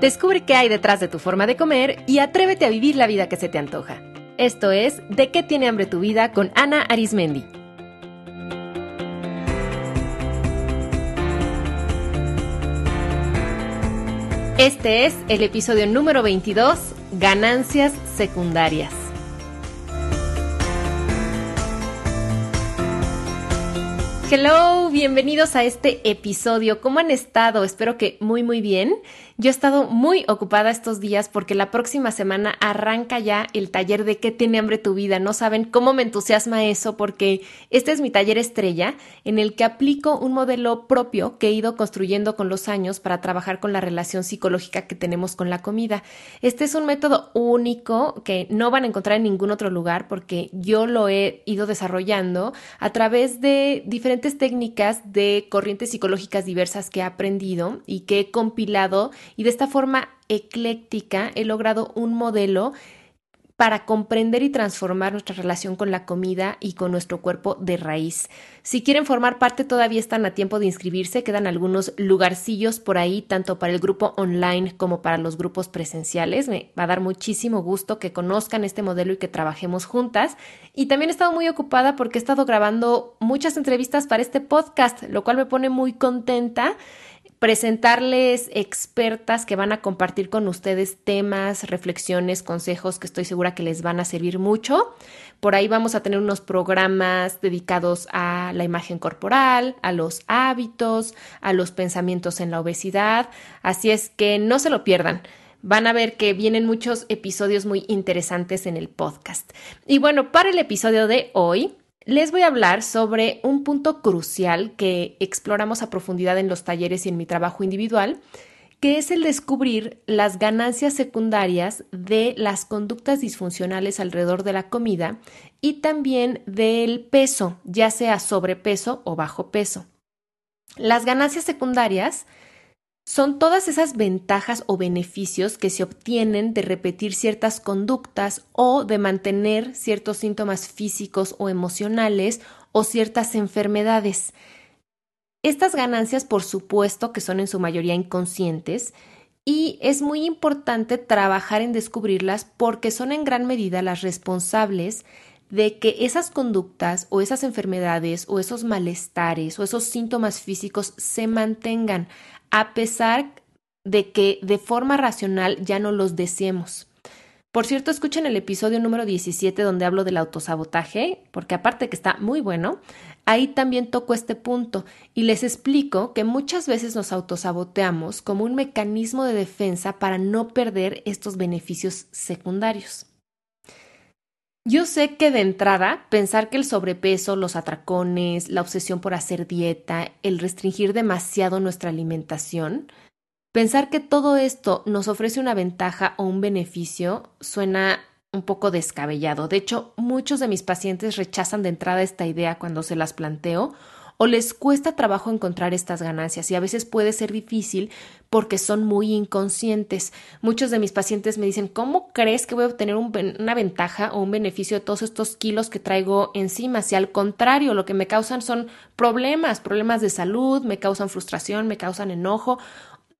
Descubre qué hay detrás de tu forma de comer y atrévete a vivir la vida que se te antoja. Esto es De qué tiene hambre tu vida con Ana Arismendi. Este es el episodio número 22, Ganancias Secundarias. Hello, bienvenidos a este episodio. ¿Cómo han estado? Espero que muy muy bien. Yo he estado muy ocupada estos días porque la próxima semana arranca ya el taller de qué tiene hambre tu vida. No saben cómo me entusiasma eso porque este es mi taller estrella en el que aplico un modelo propio que he ido construyendo con los años para trabajar con la relación psicológica que tenemos con la comida. Este es un método único que no van a encontrar en ningún otro lugar porque yo lo he ido desarrollando a través de diferentes técnicas de corrientes psicológicas diversas que he aprendido y que he compilado y de esta forma ecléctica he logrado un modelo para comprender y transformar nuestra relación con la comida y con nuestro cuerpo de raíz. Si quieren formar parte, todavía están a tiempo de inscribirse, quedan algunos lugarcillos por ahí, tanto para el grupo online como para los grupos presenciales. Me va a dar muchísimo gusto que conozcan este modelo y que trabajemos juntas. Y también he estado muy ocupada porque he estado grabando muchas entrevistas para este podcast, lo cual me pone muy contenta presentarles expertas que van a compartir con ustedes temas, reflexiones, consejos que estoy segura que les van a servir mucho. Por ahí vamos a tener unos programas dedicados a la imagen corporal, a los hábitos, a los pensamientos en la obesidad. Así es que no se lo pierdan van a ver que vienen muchos episodios muy interesantes en el podcast. Y bueno, para el episodio de hoy les voy a hablar sobre un punto crucial que exploramos a profundidad en los talleres y en mi trabajo individual, que es el descubrir las ganancias secundarias de las conductas disfuncionales alrededor de la comida y también del peso, ya sea sobrepeso o bajo peso. Las ganancias secundarias son todas esas ventajas o beneficios que se obtienen de repetir ciertas conductas o de mantener ciertos síntomas físicos o emocionales o ciertas enfermedades. Estas ganancias, por supuesto, que son en su mayoría inconscientes, y es muy importante trabajar en descubrirlas porque son en gran medida las responsables de que esas conductas o esas enfermedades o esos malestares o esos síntomas físicos se mantengan a pesar de que de forma racional ya no los deseemos. Por cierto, escuchen el episodio número 17 donde hablo del autosabotaje, porque aparte que está muy bueno, ahí también toco este punto y les explico que muchas veces nos autosaboteamos como un mecanismo de defensa para no perder estos beneficios secundarios. Yo sé que de entrada pensar que el sobrepeso, los atracones, la obsesión por hacer dieta, el restringir demasiado nuestra alimentación, pensar que todo esto nos ofrece una ventaja o un beneficio suena un poco descabellado. De hecho, muchos de mis pacientes rechazan de entrada esta idea cuando se las planteo o les cuesta trabajo encontrar estas ganancias y a veces puede ser difícil porque son muy inconscientes. Muchos de mis pacientes me dicen, ¿cómo crees que voy a obtener una ventaja o un beneficio de todos estos kilos que traigo encima? Si al contrario, lo que me causan son problemas, problemas de salud, me causan frustración, me causan enojo.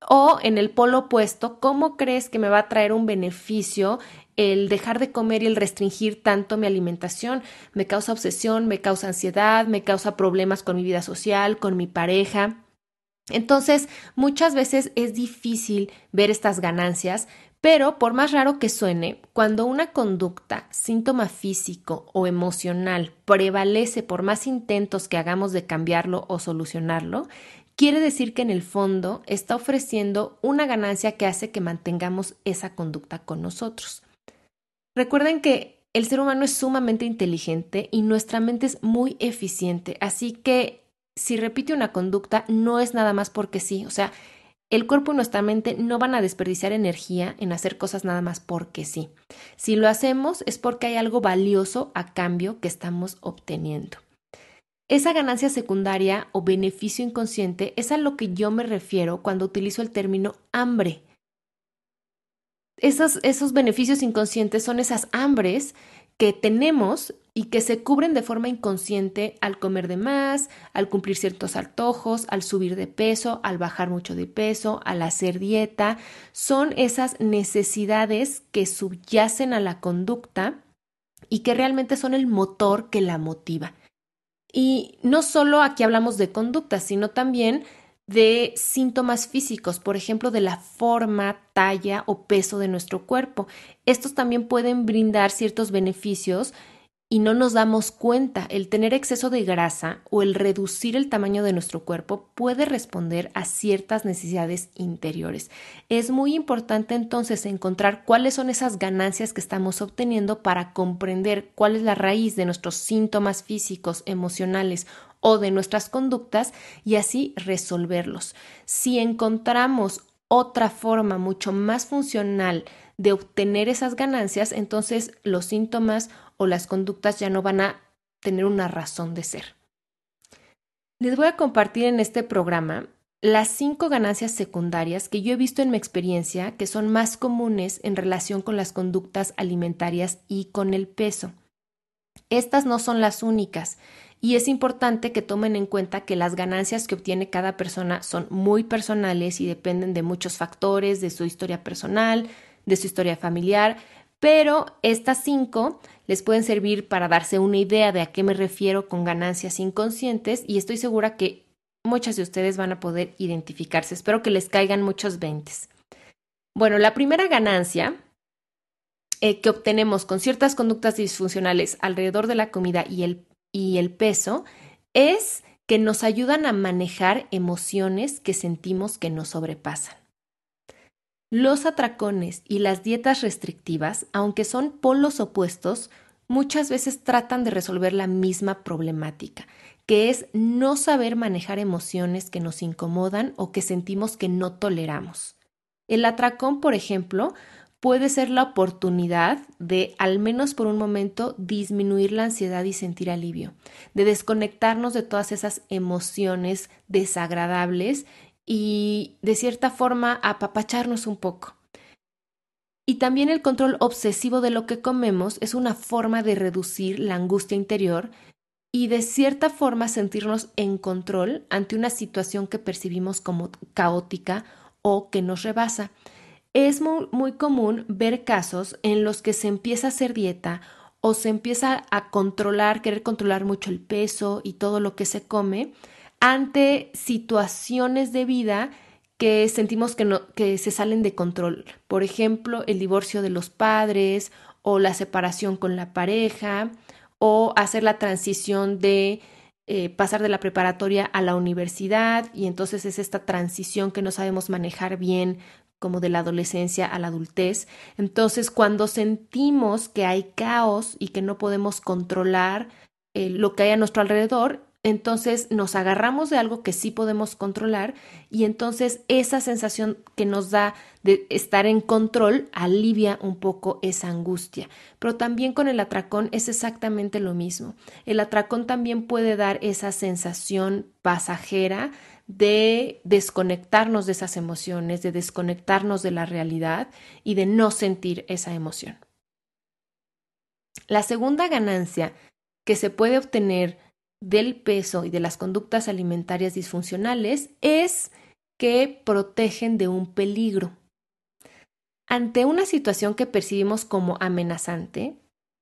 O en el polo opuesto, ¿cómo crees que me va a traer un beneficio el dejar de comer y el restringir tanto mi alimentación me causa obsesión, me causa ansiedad, me causa problemas con mi vida social, con mi pareja. Entonces, muchas veces es difícil ver estas ganancias, pero por más raro que suene, cuando una conducta, síntoma físico o emocional prevalece por más intentos que hagamos de cambiarlo o solucionarlo, quiere decir que en el fondo está ofreciendo una ganancia que hace que mantengamos esa conducta con nosotros. Recuerden que el ser humano es sumamente inteligente y nuestra mente es muy eficiente, así que si repite una conducta no es nada más porque sí, o sea, el cuerpo y nuestra mente no van a desperdiciar energía en hacer cosas nada más porque sí. Si lo hacemos es porque hay algo valioso a cambio que estamos obteniendo. Esa ganancia secundaria o beneficio inconsciente es a lo que yo me refiero cuando utilizo el término hambre esos, esos beneficios inconscientes son esas hambres que tenemos y que se cubren de forma inconsciente al comer de más, al cumplir ciertos antojos, al subir de peso, al bajar mucho de peso, al hacer dieta. Son esas necesidades que subyacen a la conducta y que realmente son el motor que la motiva. Y no solo aquí hablamos de conducta, sino también de síntomas físicos, por ejemplo, de la forma, talla o peso de nuestro cuerpo. Estos también pueden brindar ciertos beneficios y no nos damos cuenta. El tener exceso de grasa o el reducir el tamaño de nuestro cuerpo puede responder a ciertas necesidades interiores. Es muy importante entonces encontrar cuáles son esas ganancias que estamos obteniendo para comprender cuál es la raíz de nuestros síntomas físicos, emocionales o de nuestras conductas y así resolverlos. Si encontramos otra forma mucho más funcional de obtener esas ganancias, entonces los síntomas o las conductas ya no van a tener una razón de ser. Les voy a compartir en este programa las cinco ganancias secundarias que yo he visto en mi experiencia que son más comunes en relación con las conductas alimentarias y con el peso. Estas no son las únicas y es importante que tomen en cuenta que las ganancias que obtiene cada persona son muy personales y dependen de muchos factores, de su historia personal, de su historia familiar, pero estas cinco les pueden servir para darse una idea de a qué me refiero con ganancias inconscientes y estoy segura que muchas de ustedes van a poder identificarse. Espero que les caigan muchos veintes. Bueno, la primera ganancia eh, que obtenemos con ciertas conductas disfuncionales alrededor de la comida y el y el peso es que nos ayudan a manejar emociones que sentimos que nos sobrepasan. Los atracones y las dietas restrictivas, aunque son polos opuestos, muchas veces tratan de resolver la misma problemática, que es no saber manejar emociones que nos incomodan o que sentimos que no toleramos. El atracón, por ejemplo, puede ser la oportunidad de, al menos por un momento, disminuir la ansiedad y sentir alivio, de desconectarnos de todas esas emociones desagradables y, de cierta forma, apapacharnos un poco. Y también el control obsesivo de lo que comemos es una forma de reducir la angustia interior y de cierta forma sentirnos en control ante una situación que percibimos como caótica o que nos rebasa. Es muy, común ver casos en los que se empieza a hacer dieta o se empieza a controlar, querer controlar mucho el peso y todo lo que se come ante situaciones de vida que sentimos que, no, que se salen de control. Por ejemplo, el divorcio de los padres o la separación con la pareja o hacer la transición de eh, pasar de la preparatoria a la universidad y entonces es esta transición que no sabemos manejar bien como de la adolescencia a la adultez. Entonces, cuando sentimos que hay caos y que no podemos controlar eh, lo que hay a nuestro alrededor, entonces nos agarramos de algo que sí podemos controlar y entonces esa sensación que nos da de estar en control alivia un poco esa angustia. Pero también con el atracón es exactamente lo mismo. El atracón también puede dar esa sensación pasajera de desconectarnos de esas emociones, de desconectarnos de la realidad y de no sentir esa emoción. La segunda ganancia que se puede obtener del peso y de las conductas alimentarias disfuncionales es que protegen de un peligro. Ante una situación que percibimos como amenazante,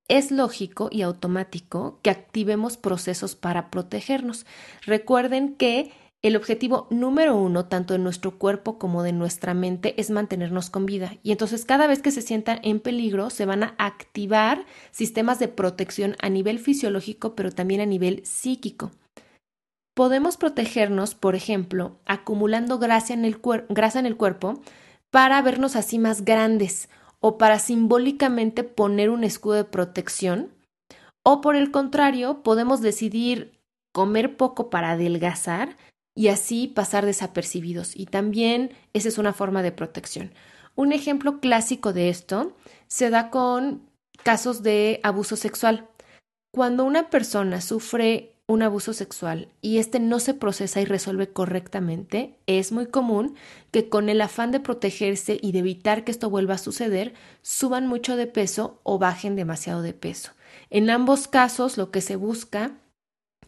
es lógico y automático que activemos procesos para protegernos. Recuerden que el objetivo número uno, tanto de nuestro cuerpo como de nuestra mente, es mantenernos con vida. Y entonces cada vez que se sientan en peligro, se van a activar sistemas de protección a nivel fisiológico, pero también a nivel psíquico. Podemos protegernos, por ejemplo, acumulando grasa en el, grasa en el cuerpo para vernos así más grandes o para simbólicamente poner un escudo de protección. O por el contrario, podemos decidir comer poco para adelgazar y así pasar desapercibidos. Y también esa es una forma de protección. Un ejemplo clásico de esto se da con casos de abuso sexual. Cuando una persona sufre un abuso sexual y este no se procesa y resuelve correctamente, es muy común que con el afán de protegerse y de evitar que esto vuelva a suceder, suban mucho de peso o bajen demasiado de peso. En ambos casos lo que se busca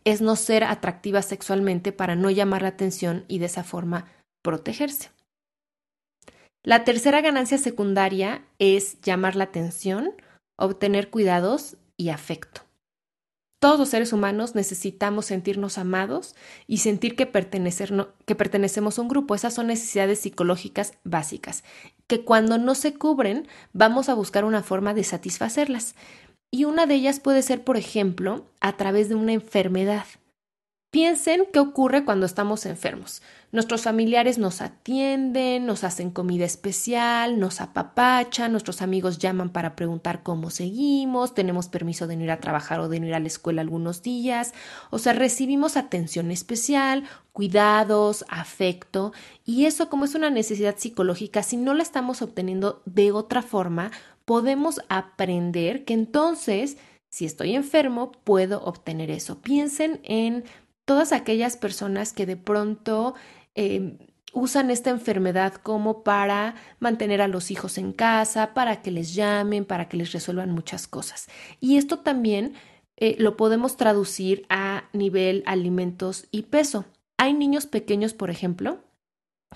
es no ser atractiva sexualmente para no llamar la atención y de esa forma protegerse. La tercera ganancia secundaria es llamar la atención, obtener cuidados y afecto. Todos los seres humanos necesitamos sentirnos amados y sentir que, que, pertenecemos a un grupo. Esas son necesidades psicológicas básicas, que cuando no se cubren vamos a buscar una forma de satisfacerlas. Y una de ellas puede ser, por ejemplo, a través de una enfermedad. Piensen qué ocurre cuando estamos enfermos. Nuestros familiares nos atienden, nos hacen comida especial, nos apapachan, nuestros amigos llaman para preguntar cómo seguimos, tenemos permiso de ir a trabajar o de ir a la escuela algunos días, o sea, recibimos atención especial, cuidados, afecto, y eso como es una necesidad psicológica, si no la estamos obteniendo de otra forma, podemos aprender que entonces, si estoy enfermo, puedo obtener eso. Piensen en todas aquellas personas que de pronto em, usan esta enfermedad como para mantener a los hijos en casa, para que les llamen, para que les resuelvan muchas cosas. Y esto también eh, lo podemos traducir a nivel alimentos y peso. Hay niños pequeños, por ejemplo,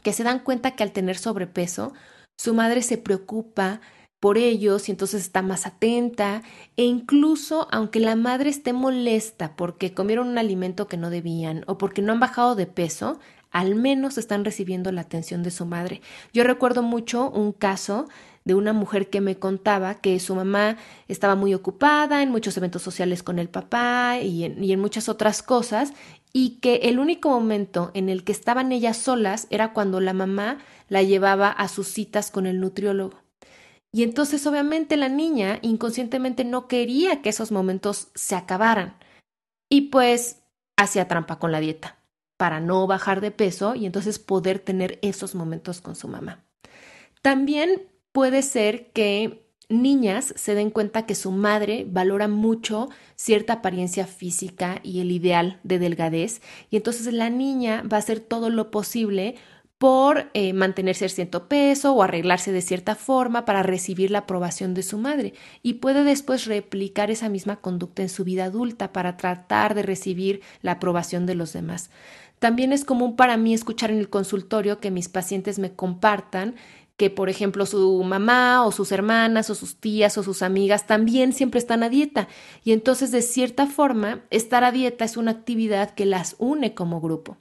que se dan cuenta que al tener sobrepeso, su madre se preocupa por ellos y entonces está más atenta e incluso aunque la madre esté molesta porque comieron un alimento que no debían o porque no han bajado de peso, al menos están recibiendo la atención de su madre. Yo recuerdo mucho un caso de una mujer que me contaba que su mamá estaba muy ocupada en muchos eventos sociales con el papá y en, muchas otras cosas y que el único momento en el que estaban ellas solas era cuando la mamá la llevaba a sus citas con el nutriólogo. Y entonces obviamente la niña inconscientemente no quería que esos momentos se acabaran. Y pues hacía trampa con la dieta para no bajar de peso y entonces poder tener esos momentos con su mamá. También puede ser que niñas se den cuenta que su madre valora mucho cierta apariencia física y el ideal de delgadez y entonces la niña va a hacer todo lo posible por eh, mantenerse a cierto peso o arreglarse de cierta forma para recibir la aprobación de su madre y puede después replicar esa misma conducta en su vida adulta para tratar de recibir la aprobación de los demás. También es común para mí escuchar en el consultorio que mis pacientes me compartan que, por ejemplo, su mamá o sus hermanas o sus tías o sus amigas también siempre están a dieta. Y entonces, de cierta forma, estar a dieta es una actividad que las une como grupo.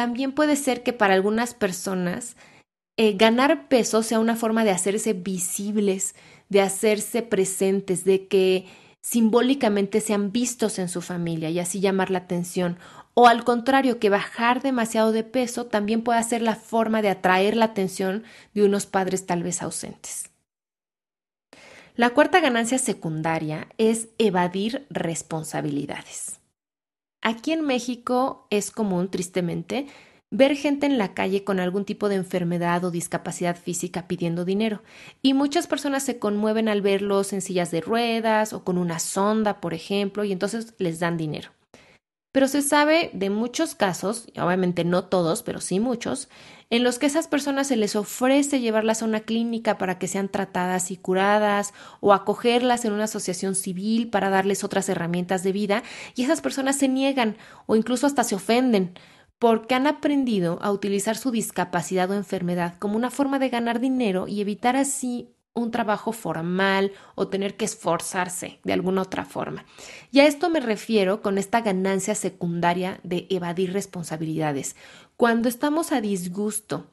También puede ser que para algunas personas eh, ganar peso sea una forma de hacerse visibles, de hacerse presentes, de que simbólicamente sean vistos en su familia y así llamar la atención. O al contrario, que bajar demasiado de peso también puede ser la forma de atraer la atención de unos padres tal vez ausentes. La cuarta ganancia secundaria es evadir responsabilidades. Aquí en México es común, tristemente, ver gente en la calle con algún tipo de enfermedad o discapacidad física pidiendo dinero, y muchas personas se conmueven al verlos en sillas de ruedas o con una sonda, por ejemplo, y entonces les dan dinero. Pero se sabe de muchos casos, obviamente no todos, pero sí muchos, en los que esas personas se les ofrece llevarlas a una clínica para que sean tratadas y curadas o acogerlas en una asociación civil para darles otras herramientas de vida y esas personas se niegan o incluso hasta se ofenden porque han aprendido a utilizar su discapacidad o enfermedad como una forma de ganar dinero y evitar así un trabajo formal o tener que esforzarse de alguna otra forma. Y a esto me refiero con esta ganancia secundaria de evadir responsabilidades. Cuando estamos a disgusto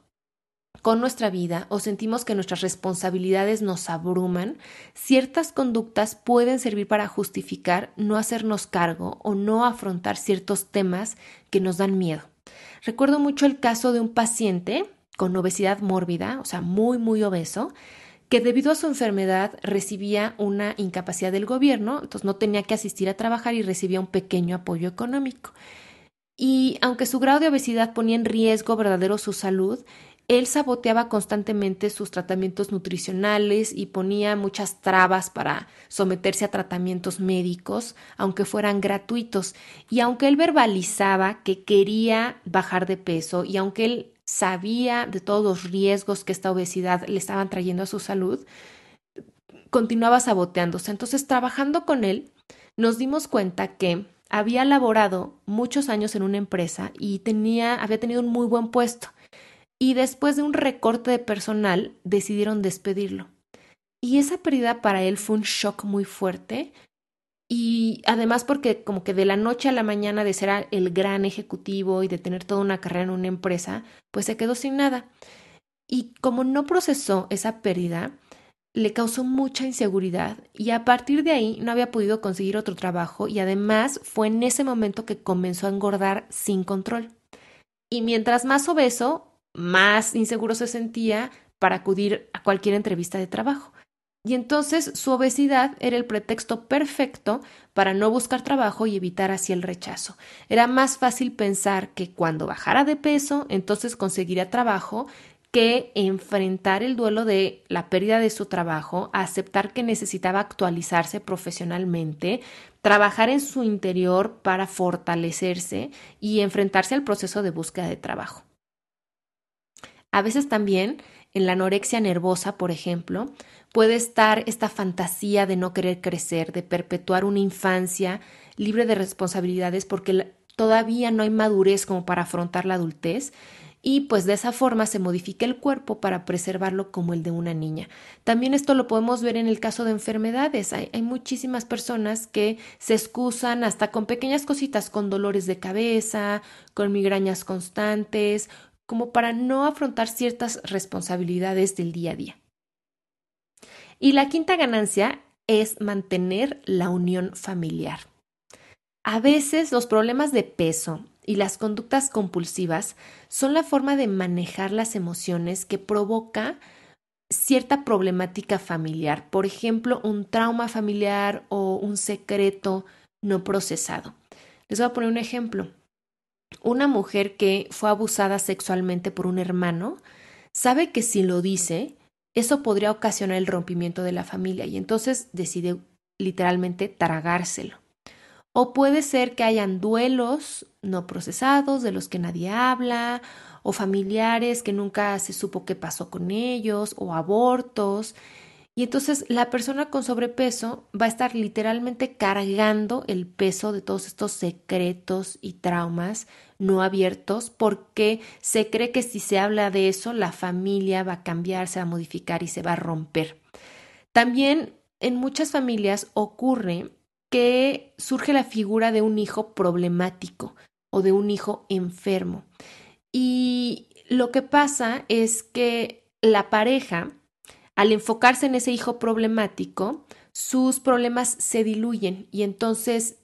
con nuestra vida o sentimos que nuestras responsabilidades nos abruman, ciertas conductas pueden servir para justificar no hacernos cargo o no afrontar ciertos temas que nos dan miedo. Recuerdo mucho el caso de un paciente con obesidad mórbida, o sea, muy, muy obeso, que debido a su enfermedad recibía una incapacidad del gobierno, entonces no tenía que asistir a trabajar y recibía un pequeño apoyo económico. Y aunque su grado de obesidad ponía en riesgo verdadero su salud, él saboteaba constantemente sus tratamientos nutricionales y ponía muchas trabas para someterse a tratamientos médicos, aunque fueran gratuitos. Y aunque él verbalizaba que quería bajar de peso y aunque él sabía de todos los riesgos que esta obesidad le estaban trayendo a su salud, continuaba saboteándose. Entonces, trabajando con él, nos dimos cuenta que había laborado muchos años en una empresa y tenía, había tenido un muy buen puesto. Y después de un recorte de personal, decidieron despedirlo. Y esa pérdida para él fue un shock muy fuerte. Y además porque como que de la noche a la mañana de ser el gran ejecutivo y de tener toda una carrera en una empresa, pues se quedó sin nada. Y como no procesó esa pérdida, le causó mucha inseguridad y a partir de ahí no había podido conseguir otro trabajo y además fue en ese momento que comenzó a engordar sin control. Y mientras más obeso, más inseguro se sentía para acudir a cualquier entrevista de trabajo. Y entonces su obesidad era el pretexto perfecto para no buscar trabajo y evitar así el rechazo. Era más fácil pensar que cuando bajara de peso, entonces conseguiría trabajo que enfrentar el duelo de la pérdida de su trabajo, aceptar que necesitaba actualizarse profesionalmente, trabajar en su interior para fortalecerse y enfrentarse al proceso de búsqueda de trabajo. A veces también en la anorexia nervosa, por ejemplo, puede estar esta fantasía de no querer crecer, de perpetuar una infancia libre de responsabilidades porque todavía no hay madurez como para afrontar la adultez y pues de esa forma se modifica el cuerpo para preservarlo como el de una niña. También esto lo podemos ver en el caso de enfermedades. Hay, hay, muchísimas personas que se excusan hasta con pequeñas cositas, con dolores de cabeza, con migrañas constantes, como para no afrontar ciertas responsabilidades del día a día. Y la quinta ganancia es mantener la unión familiar. A veces los problemas de peso y las conductas compulsivas son la forma de manejar las emociones que provoca cierta problemática familiar, por ejemplo, un trauma familiar o un secreto no procesado. Les voy a poner un ejemplo. Una mujer que fue abusada sexualmente por un hermano sabe que si lo dice, eso podría ocasionar el rompimiento de la familia y entonces decide literalmente tragárselo. O puede ser que hayan duelos no procesados de los que nadie habla, o familiares que nunca se supo qué pasó con ellos, o abortos. Y entonces la persona con sobrepeso va a estar literalmente cargando el peso de todos estos secretos y traumas no abiertos porque se cree que si se habla de eso la familia va a cambiar, se va a modificar y se va a romper. También en muchas familias ocurre que surge la figura de un hijo problemático o de un hijo enfermo. Y lo que pasa es que la pareja, al enfocarse en ese hijo problemático, sus problemas se diluyen y entonces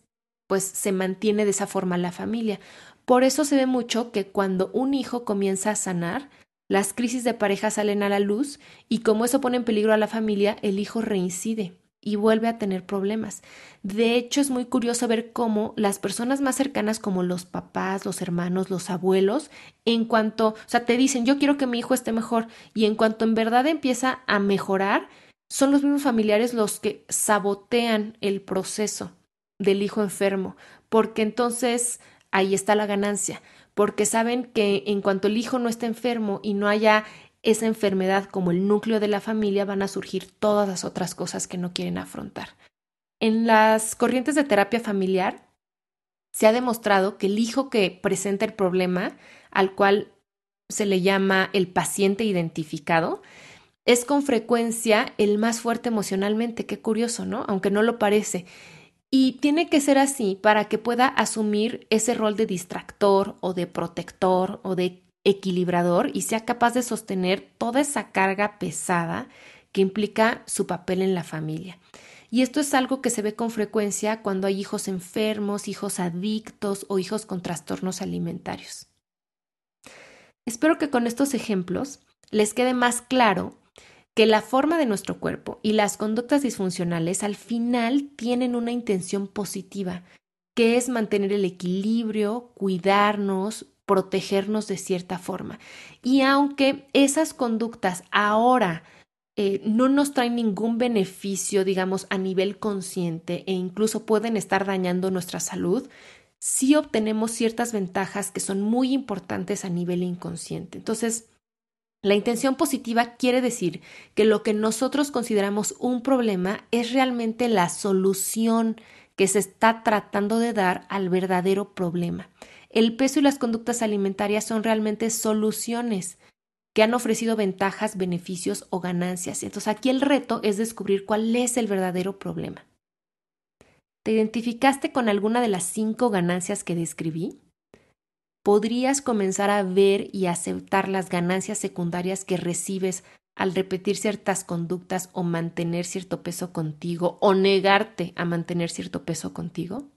pues se mantiene de esa forma la familia. Por eso se ve mucho que cuando un hijo comienza a sanar, las crisis de pareja salen a la luz y como eso pone en peligro a la familia, el hijo reincide y vuelve a tener problemas. De hecho, es muy curioso ver cómo las personas más cercanas como los papás, los hermanos, los abuelos, en cuanto, o sea, te dicen, yo quiero que mi hijo esté mejor, y en cuanto en verdad empieza a mejorar, son los mismos familiares los que sabotean el proceso del hijo enfermo, porque entonces ahí está la ganancia, porque saben que en cuanto el hijo no esté enfermo y no haya esa enfermedad como el núcleo de la familia van a surgir todas las otras cosas que no quieren afrontar. En las corrientes de terapia familiar se ha demostrado que el hijo que presenta el problema, al cual se le llama el paciente identificado, es con frecuencia el más fuerte emocionalmente. Qué curioso, ¿no? Aunque no lo parece. Y tiene que ser así para que pueda asumir ese rol de distractor o de protector o de equilibrador y sea capaz de sostener toda esa carga pesada que implica su papel en la familia. Y esto es algo que se ve con frecuencia cuando hay hijos enfermos, hijos adictos o hijos con trastornos alimentarios. Espero que con estos ejemplos les quede más claro que la forma de nuestro cuerpo y las conductas disfuncionales al final tienen una intención positiva, que es mantener el equilibrio, cuidarnos, protegernos de cierta forma. Y aunque esas conductas ahora eh, no nos traen ningún beneficio, digamos, a nivel consciente e incluso pueden estar dañando nuestra salud, sí obtenemos ciertas ventajas que son muy importantes a nivel inconsciente. Entonces, La intención positiva quiere decir que lo que nosotros consideramos un problema es realmente la solución que se está tratando de dar al verdadero problema. El peso y las conductas alimentarias son realmente soluciones que han ofrecido ventajas, beneficios o ganancias. Entonces aquí el reto es descubrir cuál es el verdadero problema. ¿Te identificaste con alguna de las cinco ganancias que describí? podrías comenzar a ver y aceptar las ganancias secundarias que recibes al repetir ciertas conductas o mantener cierto peso contigo o negarte a mantener cierto peso contigo?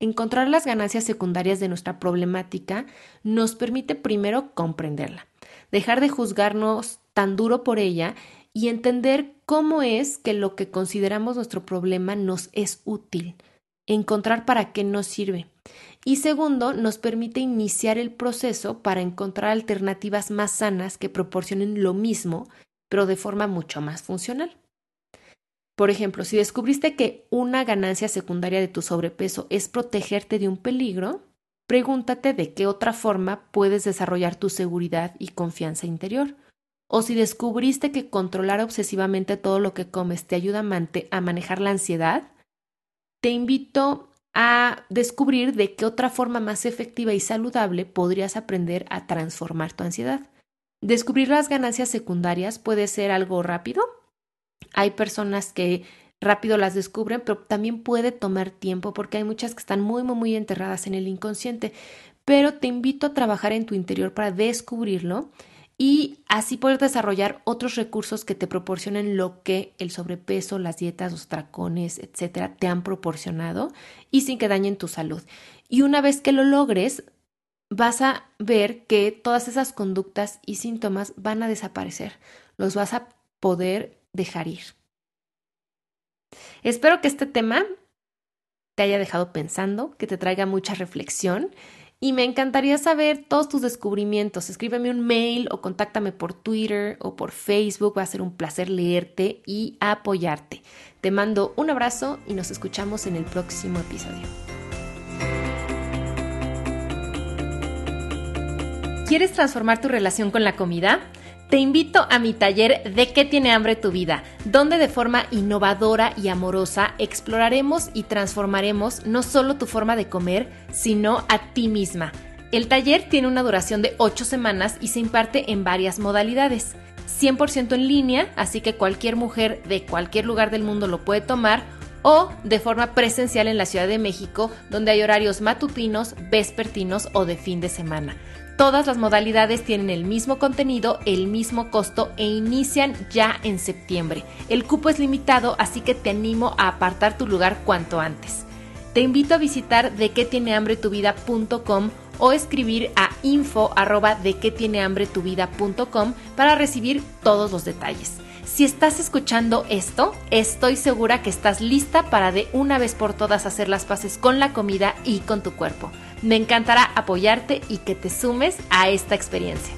Encontrar las ganancias secundarias de nuestra problemática nos permite primero comprenderla, dejar de juzgarnos tan duro por ella y entender cómo es que lo que consideramos nuestro problema nos es útil, encontrar para qué nos sirve y segundo, nos permite iniciar el proceso para encontrar alternativas más sanas que proporcionen lo mismo, pero de forma mucho más funcional. Por ejemplo, si descubriste que una ganancia secundaria de tu sobrepeso es protegerte de un peligro, pregúntate de qué otra forma puedes desarrollar tu seguridad y confianza interior. O si descubriste que controlar obsesivamente todo lo que comes te ayuda a, manejar la ansiedad, te invito a descubrir de qué otra forma más efectiva y saludable podrías aprender a transformar tu ansiedad. Descubrir las ganancias secundarias puede ser algo rápido. Hay personas que rápido las descubren, pero también puede tomar tiempo porque hay muchas que están muy, muy, muy enterradas en el inconsciente. Pero te invito a trabajar en tu interior para descubrirlo y así poder desarrollar otros recursos que te proporcionen lo que el sobrepeso, las dietas, los tracones, etcétera, te han proporcionado y sin que dañen tu salud. Y una vez que lo logres, vas a ver que todas esas conductas y síntomas van a desaparecer. Los vas a poder dejar ir. Espero que este tema te haya dejado pensando, que te traiga mucha reflexión y me encantaría saber todos tus descubrimientos. Escríbeme un mail o contáctame por Twitter o por Facebook. Va a ser un placer leerte y apoyarte. Te mando un abrazo y nos escuchamos en el próximo episodio. ¿Quieres transformar tu relación con la comida? Te invito a mi taller De qué tiene hambre tu vida, donde de forma innovadora y amorosa exploraremos y transformaremos no solo tu forma de comer, sino a ti misma. El taller tiene una duración de 8 semanas y se imparte en varias modalidades. 100% en línea, así que cualquier mujer de cualquier lugar del mundo lo puede tomar, o de forma presencial en la Ciudad de México, donde hay horarios matutinos, vespertinos o de fin de semana. Todas las modalidades tienen el mismo contenido, el mismo costo e inician ya en septiembre. El cupo es limitado, así que te animo a apartar tu lugar cuanto antes. Te invito a visitar de qué tiene hambre tu vida.com o escribir a info arroba de qué tiene hambre tu vida.com para recibir todos los detalles. Si estás escuchando esto, estoy segura que estás lista para de una vez por todas hacer las paces con la comida y con tu cuerpo. Me encantará apoyarte y que te sumes a esta experiencia.